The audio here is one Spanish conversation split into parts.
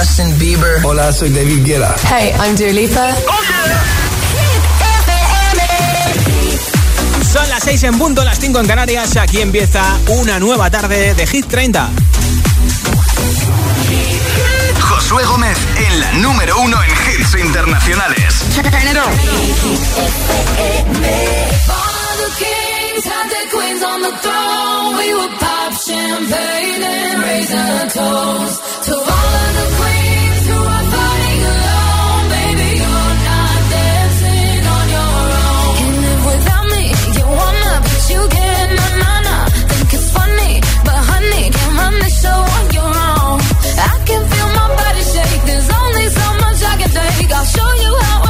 Justin Bieber. Hola, soy David Guetta. Hey, I'm Dua Lipa. Son las 6 en punto, las 5 en Canarias. Aquí empieza una nueva tarde de Hit 30. Josué Gómez en la número uno en hits internacionales. Champagne and raise a toast to all of the queens who are fighting alone. Baby, you're not dancing on your own. Can live without me, you wanna, but you. Think it's funny, but honey, can't run the show on your own. I can feel my body shake. There's only so much I can take. I'll show you how a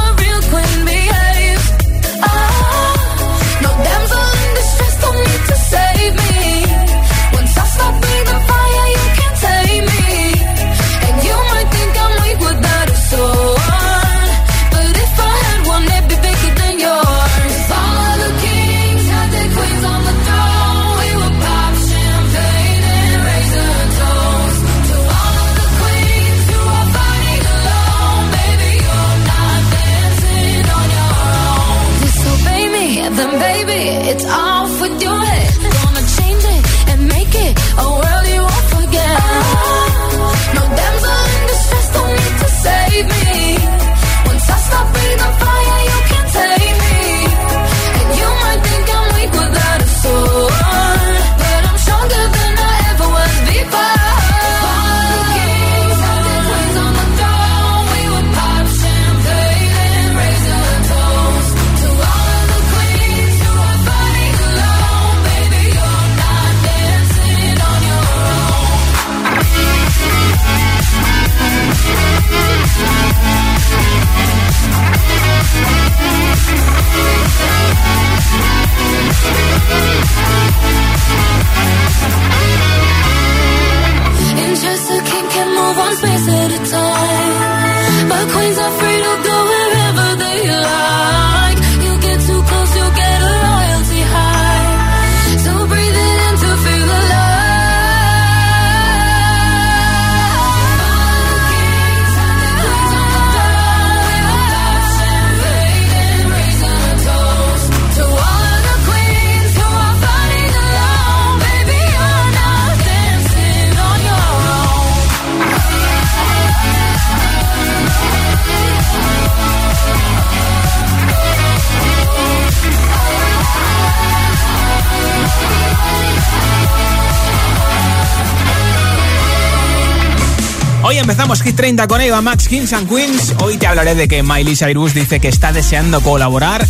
30 con Eva Max Kings and Queens. Hoy te hablaré de que Miley Cyrus dice que está deseando colaborar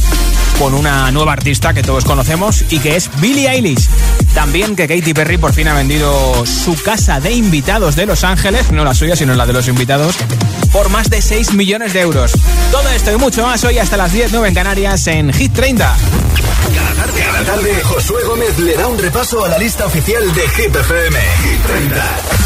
con una nueva artista que todos conocemos y que es Billie Eilish. También que Katy Perry por fin ha vendido su casa de invitados de Los Ángeles, no la suya, sino la de los invitados, por más de 6 millones de euros. Todo esto y mucho más hoy hasta las 10, 9 en Canarias en Hit 30. Cada tarde, cada tarde, Josué Gómez le da un repaso a la lista oficial de Hit FM. Hit 30.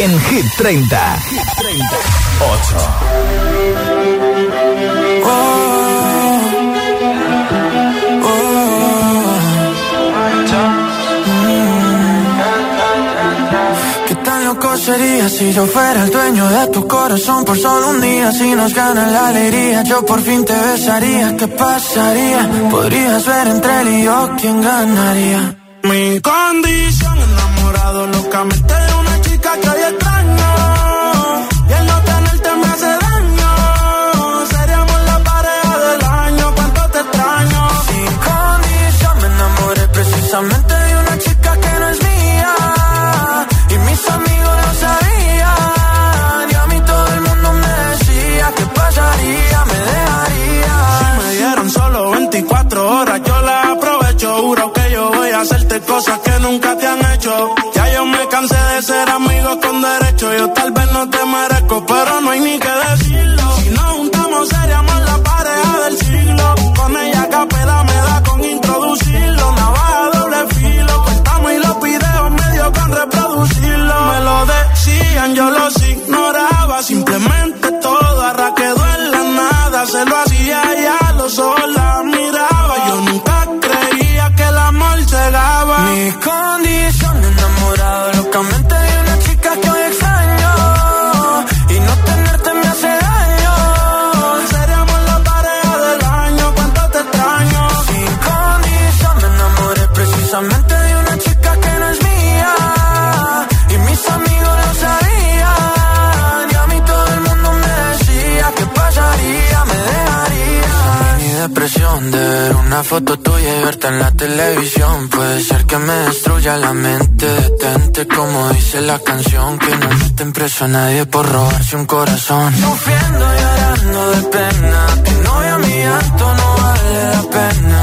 En Hit 30. Hit 30. 8. ¿Qué tan loco sería si yo fuera el dueño de tu corazón por solo un día? Si nos gana la alegría, yo por fin te besaría. ¿Qué pasaría? Podrías ver entre él y yo quién ganaría. Mi condición 24 horas, yo la aprovecho. Juro que yo voy a hacerte cosas que nunca te han hecho. Ya yo me cansé de ser amigo con derecho. Yo tal vez no te merezco, pero no hay ni que decirlo. Si nos juntamos, seríamos la pareja del siglo. Con ella capela me da con introducirlo. Navaja doble filo. Cortamos y los videos medio con reproducirlo. Me lo decían, yo los ignoraba. Simplemente todo arra quedó en la nada. Se lo hacía ya, una foto tuya y verte en la televisión. Puede ser que me destruya la mente. Detente como dice la canción. Que no meten preso a nadie por robarse un corazón. Sufriendo y llorando de pena. Que no a mi llanto no vale la pena.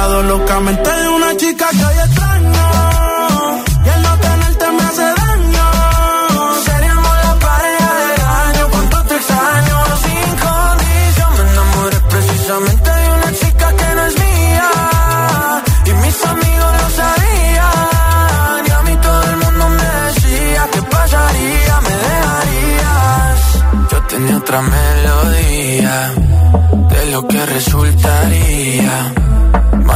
Enamorado locamente de una chica que hoy extraño. Y el no tenerte me hace daño. Seríamos la pareja del año, cuánto te extraño. Sin condición me enamoré precisamente de una chica que no es mía. Y mis amigos lo sabían. Y a mí todo el mundo me decía que pasaría, me dejarías. Yo tenía otra melodía de lo que resultaría.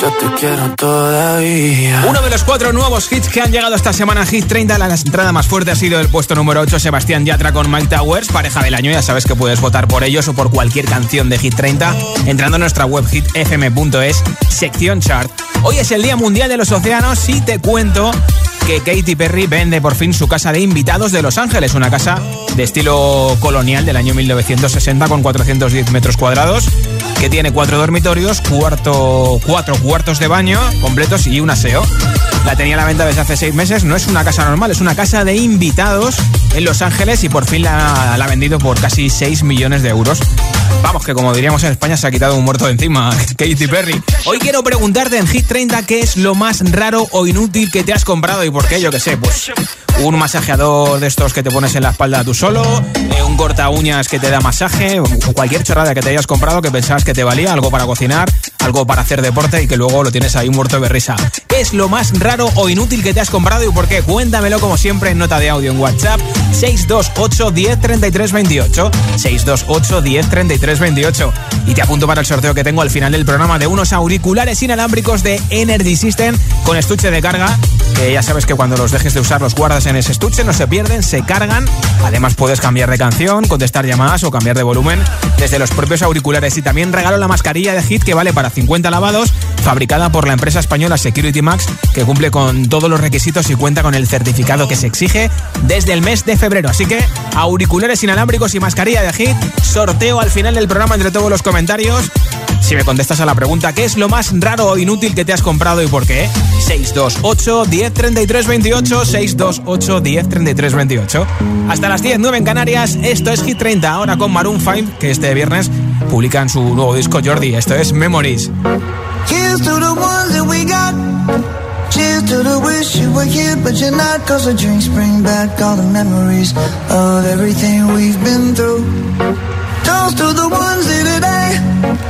Yo te quiero todavía. Uno de los cuatro nuevos hits que han llegado esta semana Hit 30, la entrada más fuerte ha sido el puesto número 8, Sebastián Yatra con Mike Towers, pareja del año. Ya sabes que puedes votar por ellos o por cualquier canción de Hit 30 entrando a nuestra web hitfm.es, sección chart. Hoy es el Día Mundial de los Océanos y te cuento que Katy Perry vende por fin su casa de invitados de Los Ángeles, una casa de estilo colonial del año 1960 con 410 metros cuadrados, que tiene cuatro dormitorios, cuarto, cuatro cuartos de baño completos y un aseo. La tenía a la venta desde hace seis meses, no es una casa normal, es una casa de invitados en Los Ángeles y por fin la, la ha vendido por casi 6 millones de euros. Vamos, que como diríamos en España se ha quitado un muerto de encima, Katy Perry. Hoy quiero preguntarte en Hit 30 qué es lo más raro o inútil que te has comprado y por qué, yo que sé, pues un masajeador de estos que te pones en la espalda tú solo, eh, un corta uñas que te da masaje, o cualquier chorrada que te hayas comprado que que te valía, algo para cocinar, algo para hacer deporte y que luego lo tienes ahí muerto de risa. ¿Qué es lo más raro o inútil que te has comprado y por qué? Cuéntamelo como siempre en nota de audio en WhatsApp 628 10 33 28 628 10 33 28 y te apunto para el sorteo que tengo al final del programa de unos auriculares inalámbricos de Energy System con estuche de carga que ya sabes que cuando los dejes de usar los guardas en ese estuche, no se pierden, se cargan. Además puedes cambiar de canción, contestar llamadas o cambiar de volumen desde los propios auriculares. Y también regalo la mascarilla de Hit que vale para 50 lavados fabricada por la empresa española Security Max, que cumple con todos los requisitos y cuenta con el certificado que se exige desde el mes de febrero. Así que auriculares inalámbricos y mascarilla de hit, sorteo al final del programa entre todos los comentarios. Si me contestas a la pregunta, ¿qué es lo más raro o inútil que te has comprado y por qué? 628 10 33 28 628 10 33 28 Hasta las 10, 9 en Canarias, esto es Hit 30, ahora con Maroon 5, que este viernes publican su nuevo disco Jordi, esto es Memories. Here's to the ones that we got. Cheers to the wish you were here, but you're not. Cause the drinks bring back all the memories of everything we've been through. Toast to the ones today.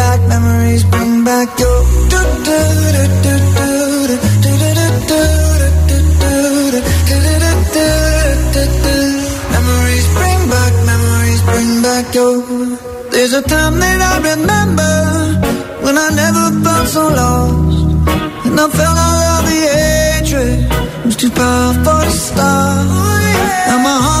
There's a time that I remember when I never felt so lost. And I felt all of the hatred was too powerful to stop. Now my heart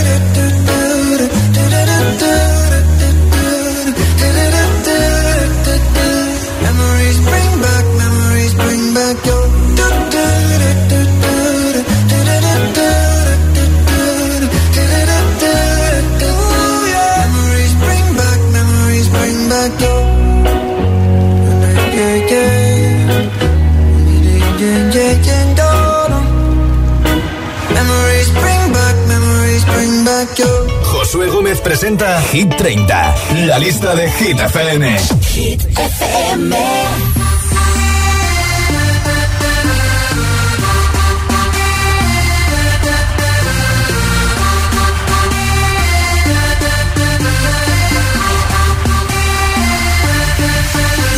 Presenta Hit 30, la lista de Hit FM.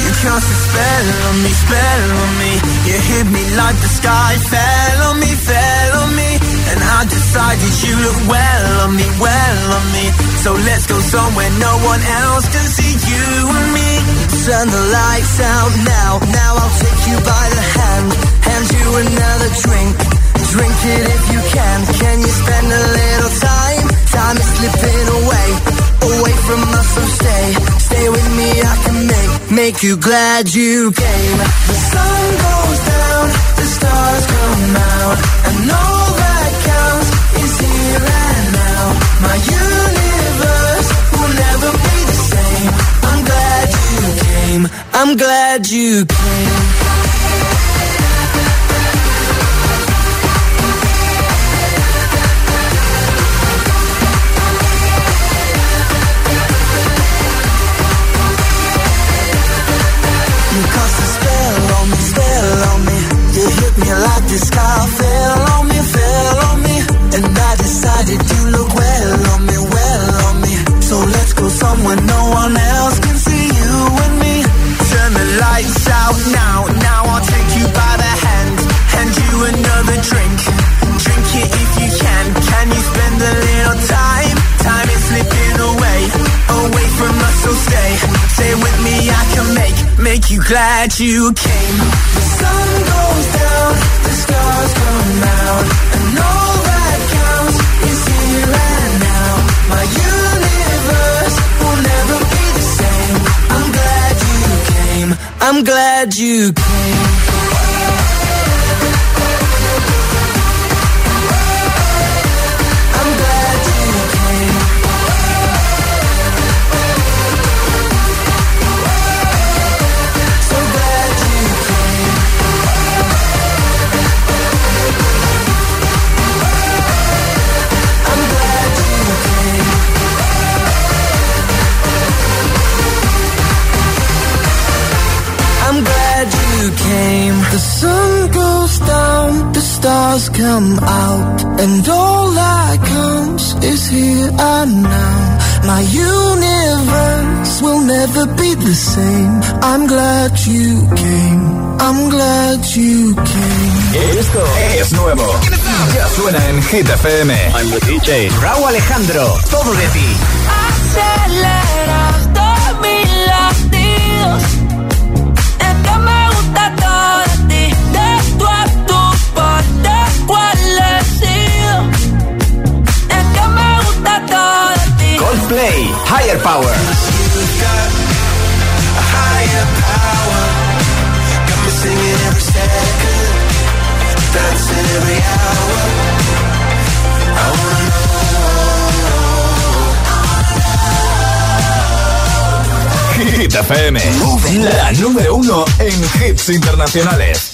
You cast a spell on me, spell on me. You hit me like the sky fell on me, fell on me. And I decided you look well on me, well on me. So let's go somewhere no one else can see you and me. Turn the lights out now, now I'll take you by the hand. Hand you another drink, drink it if you can. Can you spend a little time? Time is slipping away, away from us, so stay. Stay with me, I can make, make you glad you came. The sun goes down, the stars come out, and all that counts is here and now. My universe never be the same. I'm glad you came, I'm glad you came. You cast a spell on me, spell on me. You hit me like the sky fell on me, fell on me. And I decided you look well on me, somewhere no one else can see you and me. Turn the lights out now, now I'll take you by the hand. Hand you another Drink, drink it if you can. Can you spend a little time? Time is slipping away, away from us, so stay. Stay with me, I can make, make you glad you came. The sun goes down, the stars come out, and all that counts is here and now. My I'm glad you came. Sun goes down, the stars come out, and all that counts is here and now. My universe will never be the same. I'm glad you came. I'm glad you came. Esto es nuevo. Ya suena en Hit FM. I'm the DJ. Raúl Alejandro, todo de ti. I wanna Hit FM. La número uno en hits internacionales.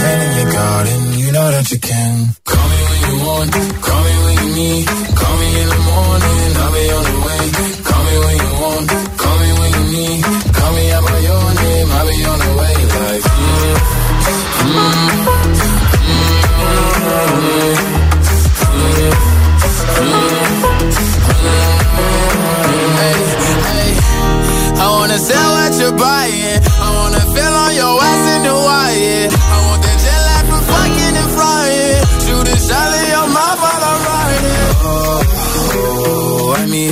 In your garden, you know that you can. Call me when you want, call me when you need. Call me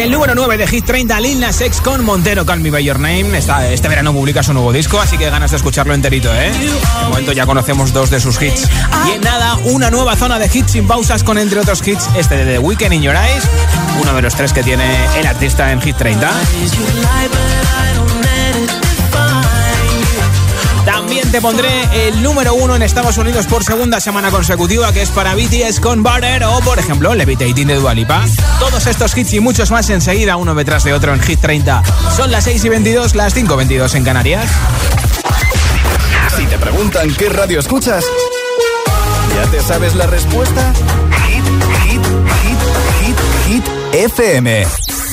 El número 9 de Hit 30, Lil Nas X con Montero, Call Me By Your Name. Este verano publica su nuevo disco, así que ganas de escucharlo enterito, ¿eh? De momento ya conocemos dos de sus hits. Y en nada, una nueva zona de hits sin pausas con, entre otros hits, este de The Weekend in Your Eyes, uno de los tres que tiene el artista en Hit 30. Te pondré el número uno en Estados Unidos por segunda semana consecutiva, que es para BTS con Butter o, por ejemplo, Levitating de Dua Lipa. Todos estos hits y muchos más enseguida, uno detrás de otro en Hit 30. Son las 6 y 22, las 5 y 22 en Canarias. Si te preguntan qué radio escuchas, ¿ya te sabes la respuesta? Hit, hit, hit, hit, hit, FM.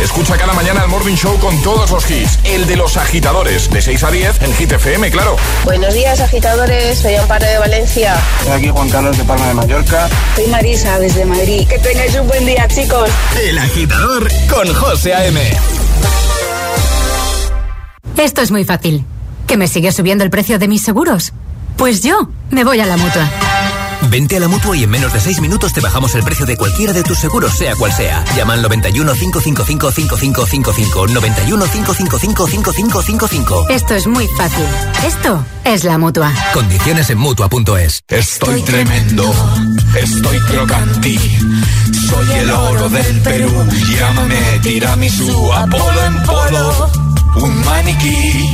Escucha cada mañana el Morning Show con todos los hits. El de los agitadores, de 6 a 10 en Hit FM, claro. Buenos días, agitadores. Soy Amparo de Valencia. Soy aquí Juan Carlos de Palma de Mallorca. Soy Marisa desde Madrid. Que tengáis un buen día, chicos. El agitador con José A.M. Esto es muy fácil. ¿Que me sigue subiendo el precio de mis seguros? Pues yo me voy a la mutua. Vente a la mutua y en menos de 6 minutos te bajamos el precio de cualquiera de tus seguros, sea cual sea. Llama al 91 555 5555. 91 555 5555. Esto es muy fácil. Esto es la mutua. Condiciones en mutua.es. Estoy tremendo, estoy crocanti. Soy el oro del Perú. Llámame tiramisú, Apolo en polo. Un maniquí.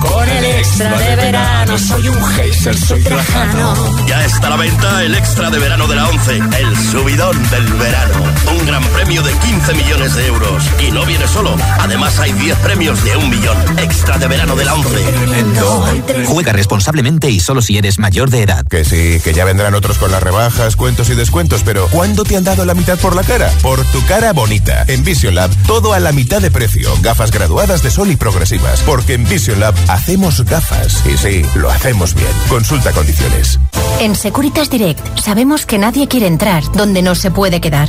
Con el extra de verano soy un geyser, soy trajano. Ya está a la venta el extra de verano de la 11, el subidón del verano. Un gran premio de 15 millones de euros. Y no viene solo, además hay 10 premios de un millón. Extra de verano de la 11. Juega responsablemente y solo si eres mayor de edad. Que sí, que ya vendrán otros con las rebajas, cuentos y descuentos, pero ¿cuándo te han dado la mitad por la cara? Por tu cara bonita. En Vision Lab, todo a la mitad de precio. Gafas graduadas de sol y progresivas. Porque en Vision Lab hacemos gafas. Y sí, lo hacemos bien. Consulta condiciones. En Securitas Direct sabemos que nadie quiere entrar donde no se puede quedar.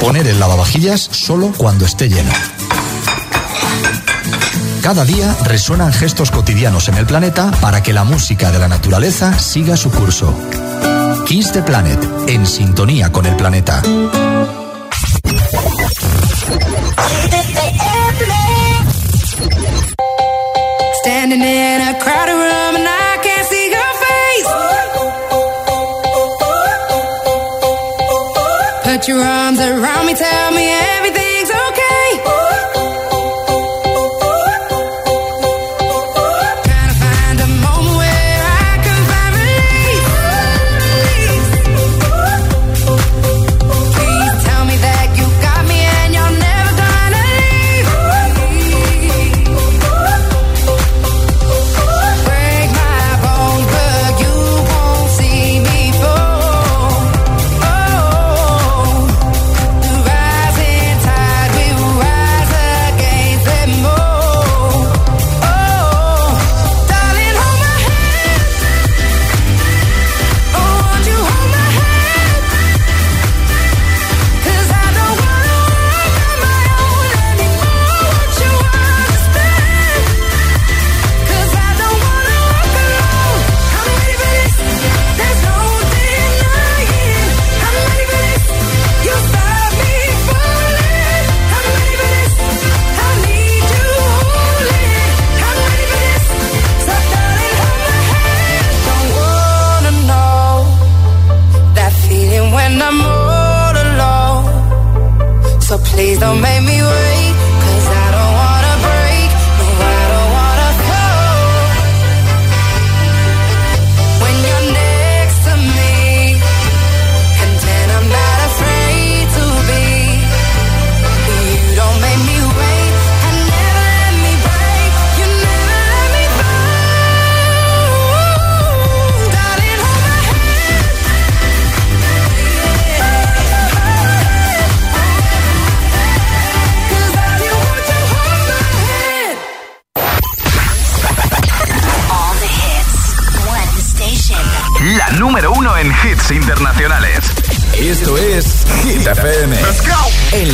Poner el lavavajillas solo cuando esté lleno. Cada día resuenan gestos cotidianos en el planeta para que la música de la naturaleza siga su curso. Kiss the Planet, en sintonía con el planeta. Put your arms around me, tell me everything's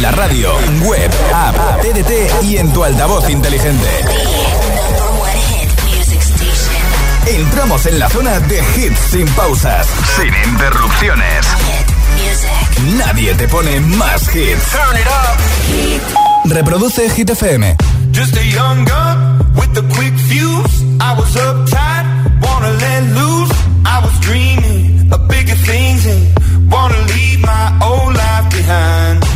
la radio, en web, app, TDT y en tu altavoz inteligente. Entramos en la zona de hits sin pausas, Sin interrupciones. Nadie te pone más hits. Reproduce Hit FM. Just a young gun with a quick fuse. I was uptight, wanna let loose. I was dreaming of bigger things and wanna leave my old life behind.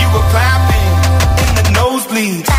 you were clapping in the nosebleeds.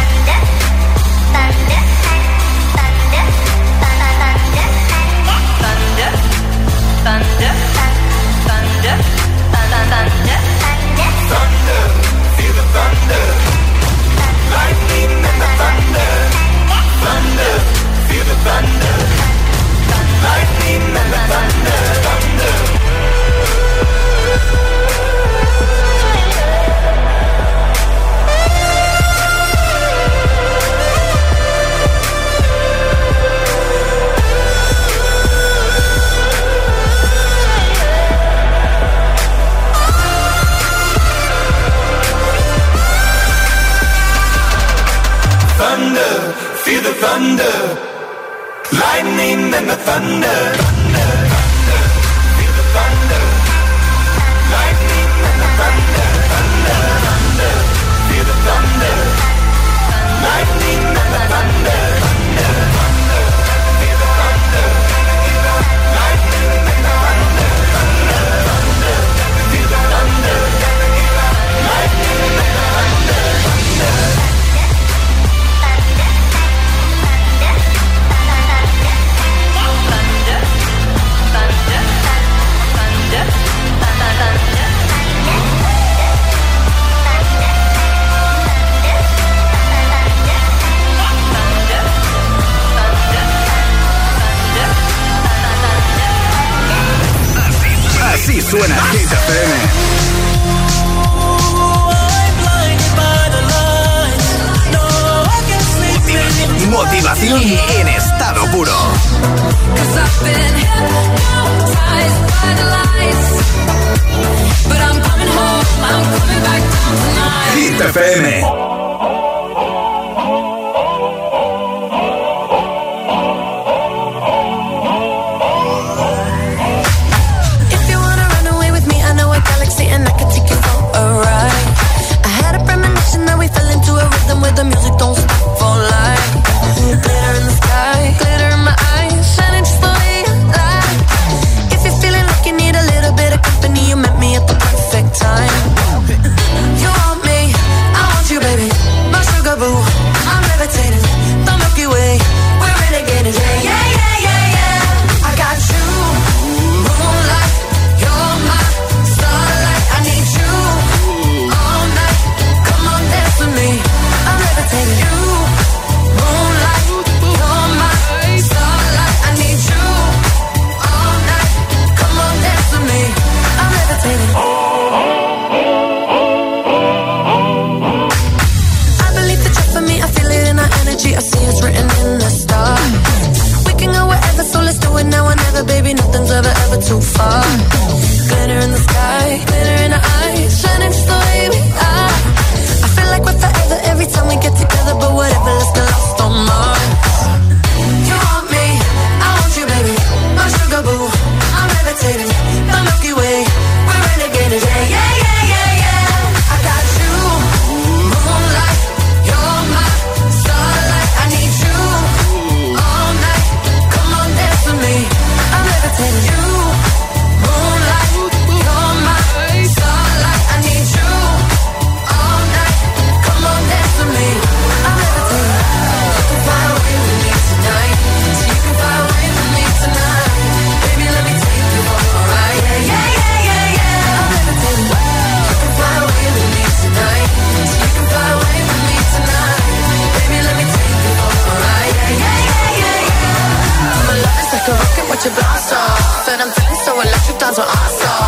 Electric, that's what I saw.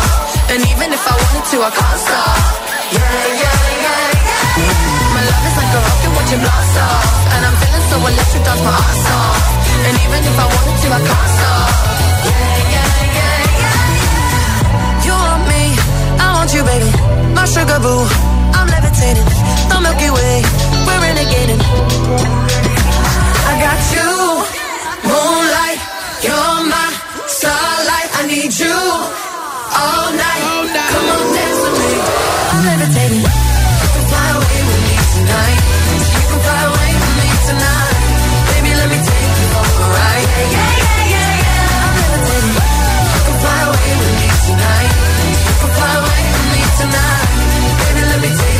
And even if I wanted to, I can't stop. Yeah, yeah, yeah, yeah. My love is like a rocket watching blast off. And I'm feeling so electric, that's my ass off. And even if I wanted to, I can't stop. Yeah, yeah, yeah, yeah. You want me, I want you, baby. My sugar boo, I'm levitating. The Milky Way, we're renegading. I got you, moonlight. You're need you all night. Come on, dance with me. I'm levitating. You can fly away with me tonight. You can fly away with me tonight. Baby, let me take you for a ride. Yeah, yeah, yeah, yeah, yeah. I'm levitating. You can fly away with me tonight. You can fly away with me tonight. Baby, let me take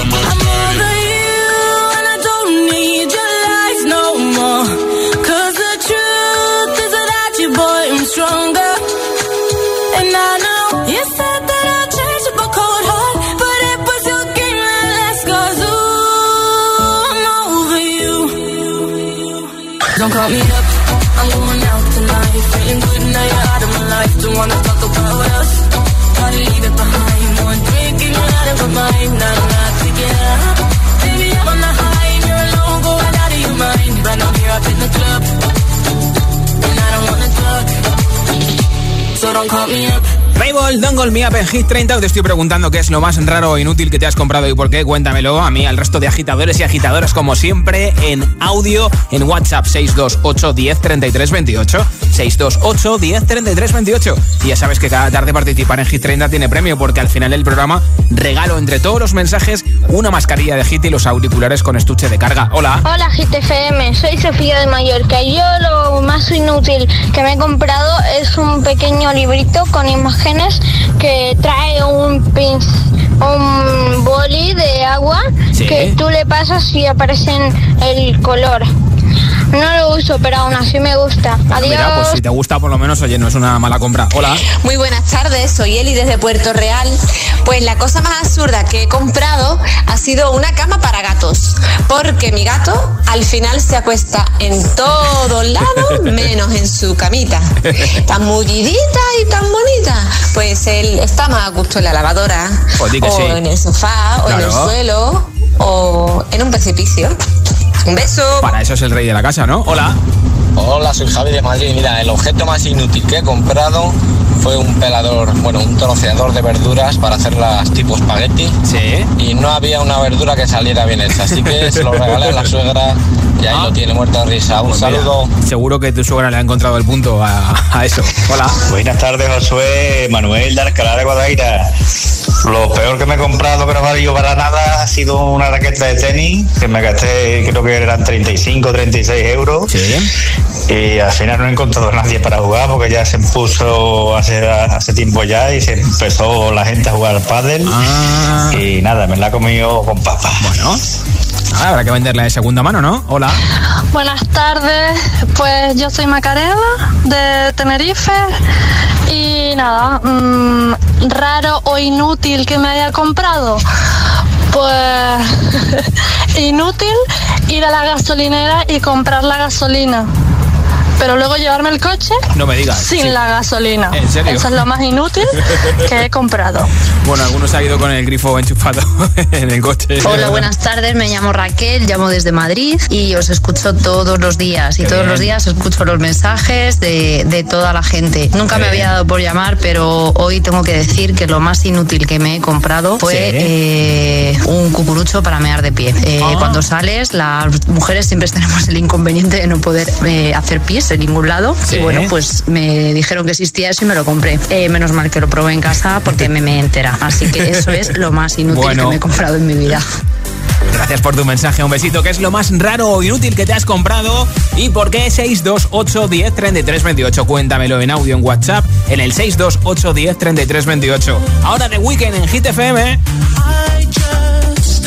I'm over you, and I don't need your lies no the truth is without you, stronger. And I know you said that a cold heart, but it was your game that ooh, I'm over you. Don't call me mind. Not enough to up. Baby, I'm on the high and you're alone, going out of your mind. But I'm here up in the club, and I don't wanna talk. So don't call me up. Fable, Don't Call Me en Hit 30. Te estoy preguntando qué es lo más raro o inútil que te has comprado y por qué. Cuéntamelo a mí, al resto de agitadores y agitadoras, como siempre, en audio, en WhatsApp 628 10 33 28. 628 10 33 28. Y ya sabes que cada tarde participar en Hit 30 tiene premio, porque al final del programa regalo entre todos los mensajes una mascarilla de Hit y los auriculares con estuche de carga. Hola. Hola GTFM, soy Sofía de Mallorca yo lo más inútil que me he comprado es un pequeño librito con imágenes que trae un pin, un boli de agua Sí. que tú le pasas y aparece en el color. No lo uso, pero aún así me gusta. Adiós. Mira, pues si te gusta, por lo menos, oye, no es una mala compra. Hola. Muy buenas tardes, soy Eli desde Puerto Real. Pues la cosa más absurda que he comprado ha sido una cama para gatos, porque mi gato al final se acuesta en todos lados menos en su camita. Tan mullidita y tan bonita. Pues él está más a gusto en la lavadora, Pues o sí. en el sofá, o en el suelo, o en un precipicio. Un beso. Para eso es el rey de la casa, ¿no? Hola. Hola, soy Javi de Madrid. Mira, el objeto más inútil que he comprado fue un pelador, bueno, un troceador de verduras para hacerlas tipo espagueti. Sí. Y no había una verdura que saliera bien hecha, así que se lo regalé a la suegra y ahí lo tiene muerto de risa. Un Pues mira, saludo. seguro que tu suegra le ha encontrado el punto a, a eso. Hola. Buenas tardes, Josué, Manuel de Alcalá de Guadaira. Lo peor que me he comprado que no me ha valido para nada ha sido una raqueta de tenis que me gasté, creo que eran 35, 36 euros. Y al final no he encontrado a nadie para jugar porque ya se puso hace, hace tiempo ya y se empezó la gente a jugar al pádel. Y nada, me la he comido con papas. Bueno. Ah, habrá que venderla de segunda mano, ¿no? Hola. Buenas tardes, pues yo soy Macarena de Tenerife y nada, mm, raro o inútil que me haya comprado. Pues inútil ir a la gasolinera y comprar la gasolina. Pero luego llevarme el coche No me digas. sin Sí. la gasolina. ¿En serio? Eso es lo más inútil que he comprado. Bueno, algunos ha ido con el grifo enchufado en el coche. Hola, buenas tardes. Me llamo Raquel, llamo desde Madrid y os escucho todos los días. Y Qué todos bien. los días escucho los mensajes de, de toda la gente. Nunca me había dado por llamar, pero hoy tengo que decir que lo más inútil que me he comprado fue Sí. eh, un cucurucho para mear de pie. Eh, Ah. Cuando sales, las mujeres siempre tenemos el inconveniente de no poder eh, hacer pis en ningún lado. Sí. Y bueno, pues me dijeron que existía eso y me lo compré. Eh, menos mal que lo probé en casa porque me me entera. Así que eso es lo más inútil Bueno. que me he comprado en mi vida. Gracias por tu mensaje, un besito. ¿Qué es lo más raro o inútil que te has comprado? ¿Y por qué 628 10 33 28? Cuéntamelo en audio en WhatsApp en el 628 10 33 28. Ahora de Weekend en Hit FM. I just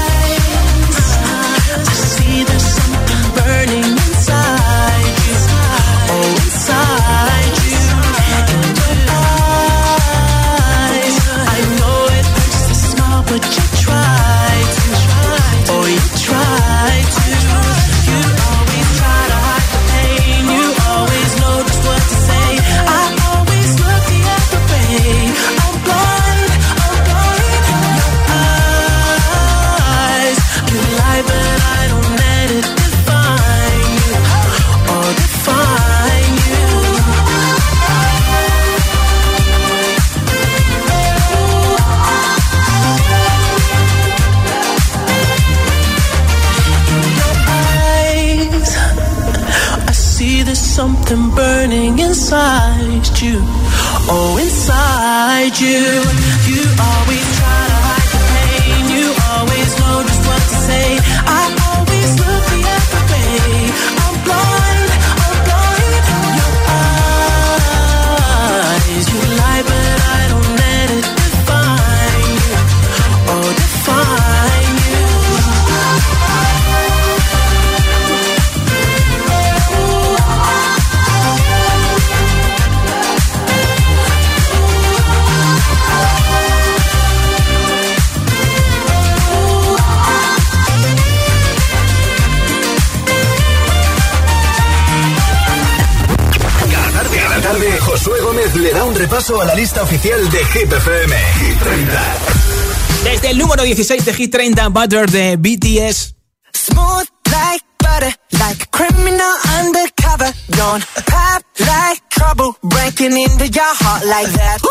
repaso a la lista oficial de Hit FM. Hit 30. Desde el número 16 de Hit 30, Butter de BTS. Smooth like butter, like a criminal undercover. Don't pop like trouble, breaking into your heart like that.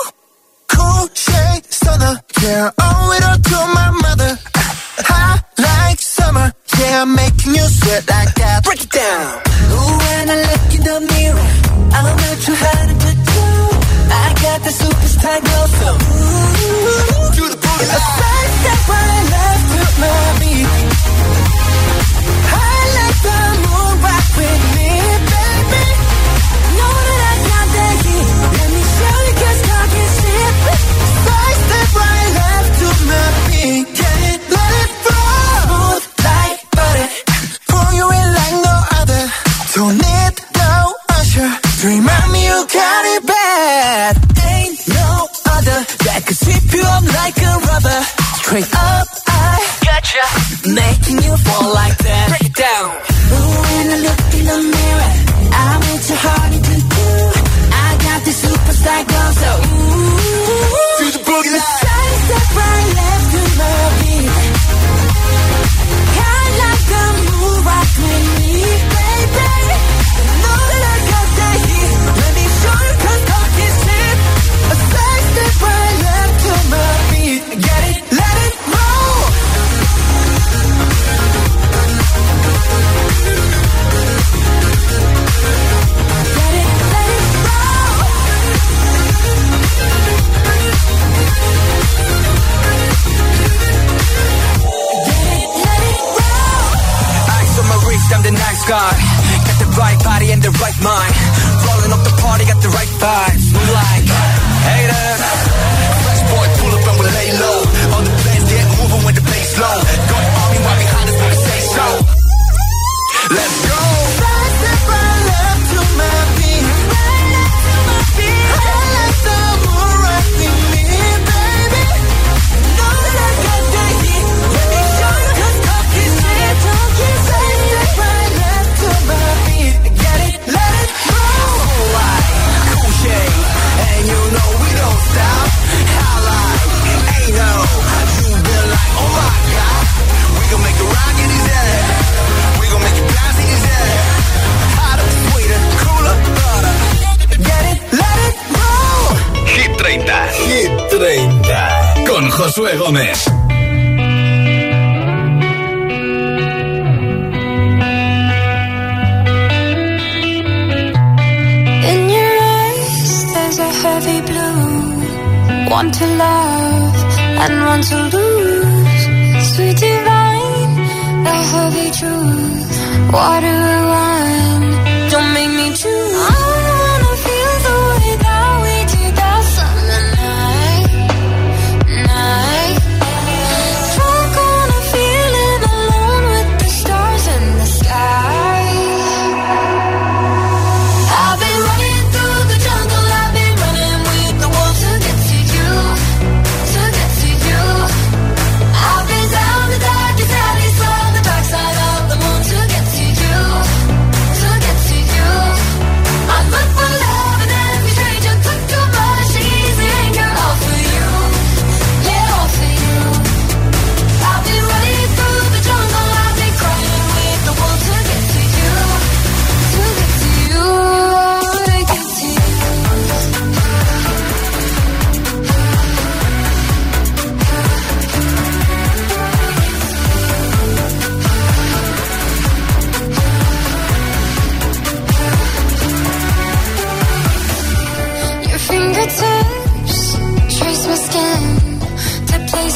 Comex.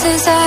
places I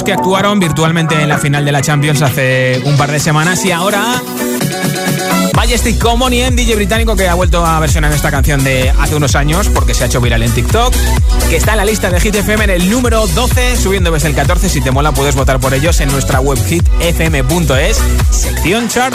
Que actuaron virtualmente en la final de la Champions hace un par de semanas y ahora Majestic Common y en DJ británico que ha vuelto a versionar esta canción de hace unos años porque se ha hecho viral en TikTok, que está en la lista de Hit FM en el número 12, subiendo desde el 14. Si te mola, puedes votar por ellos en nuestra web hitfm.es, sección chart.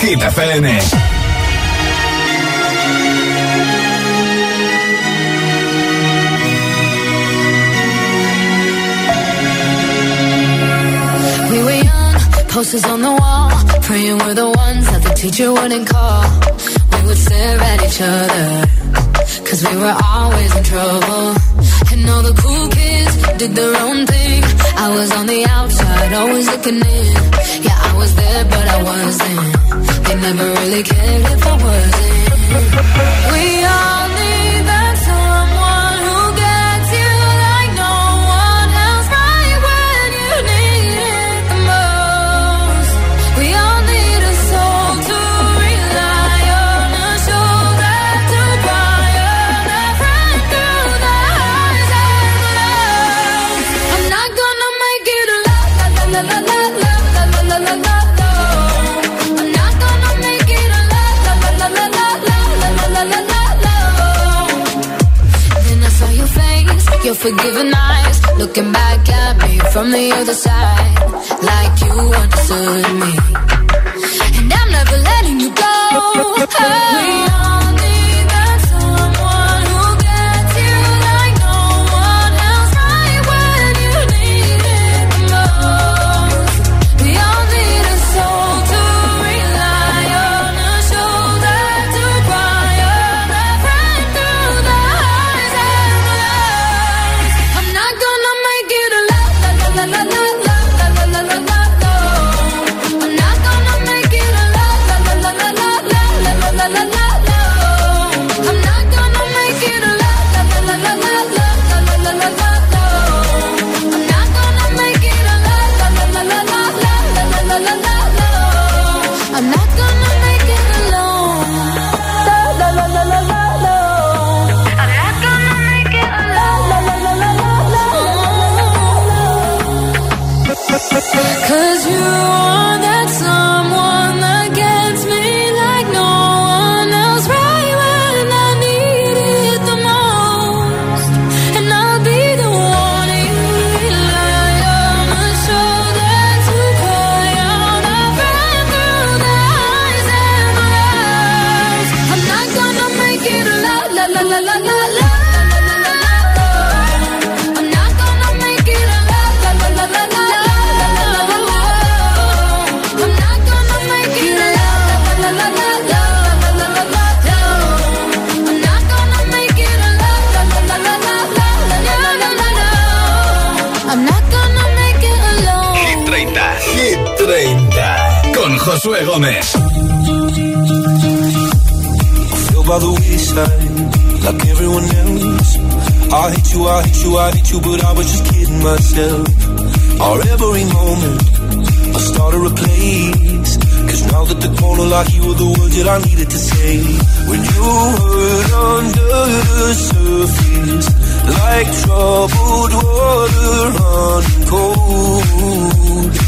Hit FM. We were young, posters on the wall, praying we're the ones that the teacher wouldn't call. From the other side, like you understood me. And I'm never letting you go. We Gómez. feel by the wayside like everyone else. I hate you, I hate you, I hate you, but I was just kidding myself. Our every moment, I started a place. Cause now that the corner like you were the words that I needed to say. When you hurt under the surface, like troubled water running cold.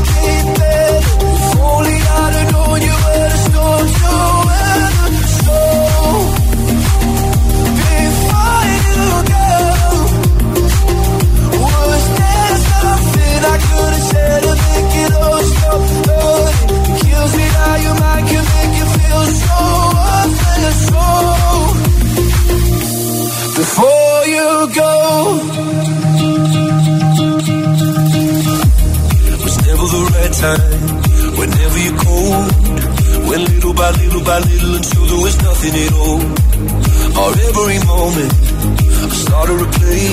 before you go, was never the right time. Whenever you're cold, little by little by little until there was nothing at all. Our every moment, started to play,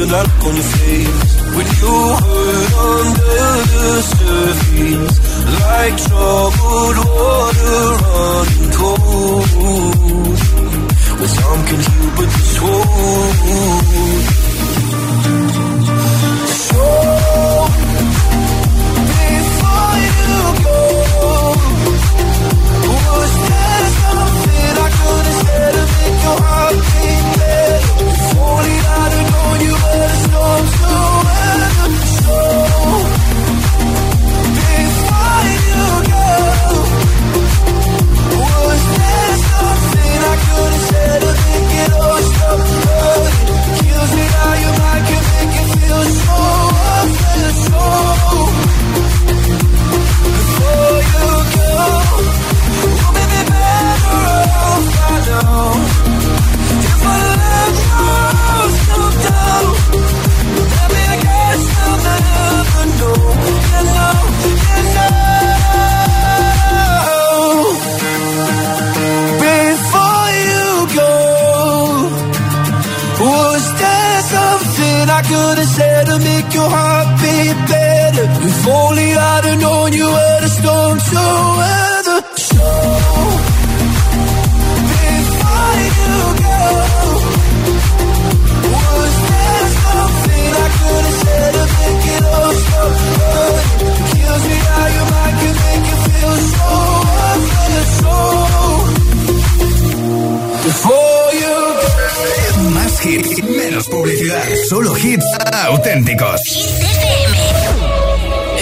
that look on your face. When you hurt under the surface, like troubled water running cold. Well, some can heal, but this won't. So, before you go, Oh. Solo hits auténticos.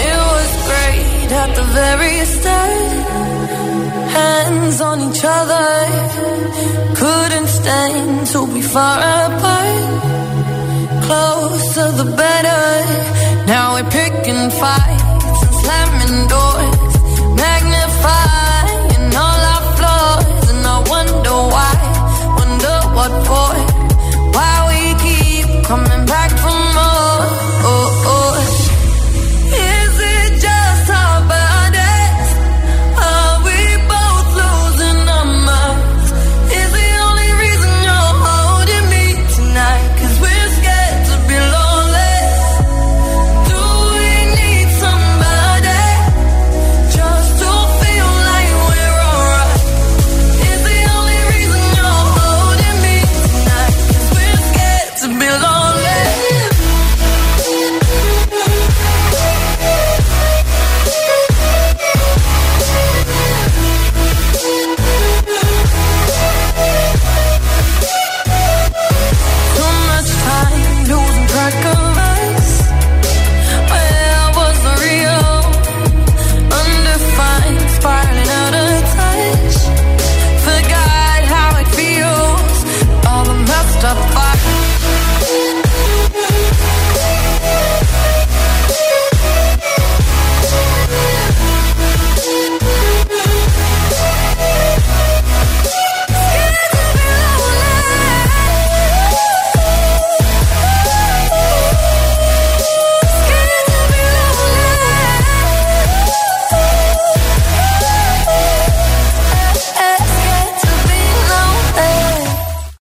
It was great at the very start. Hands on each other. Couldn't stand to be far apart. Closer the better. Now we're picking fights and slamming doors. Magnifying all our flaws. And I wonder why. Wonder what for. Why we keep coming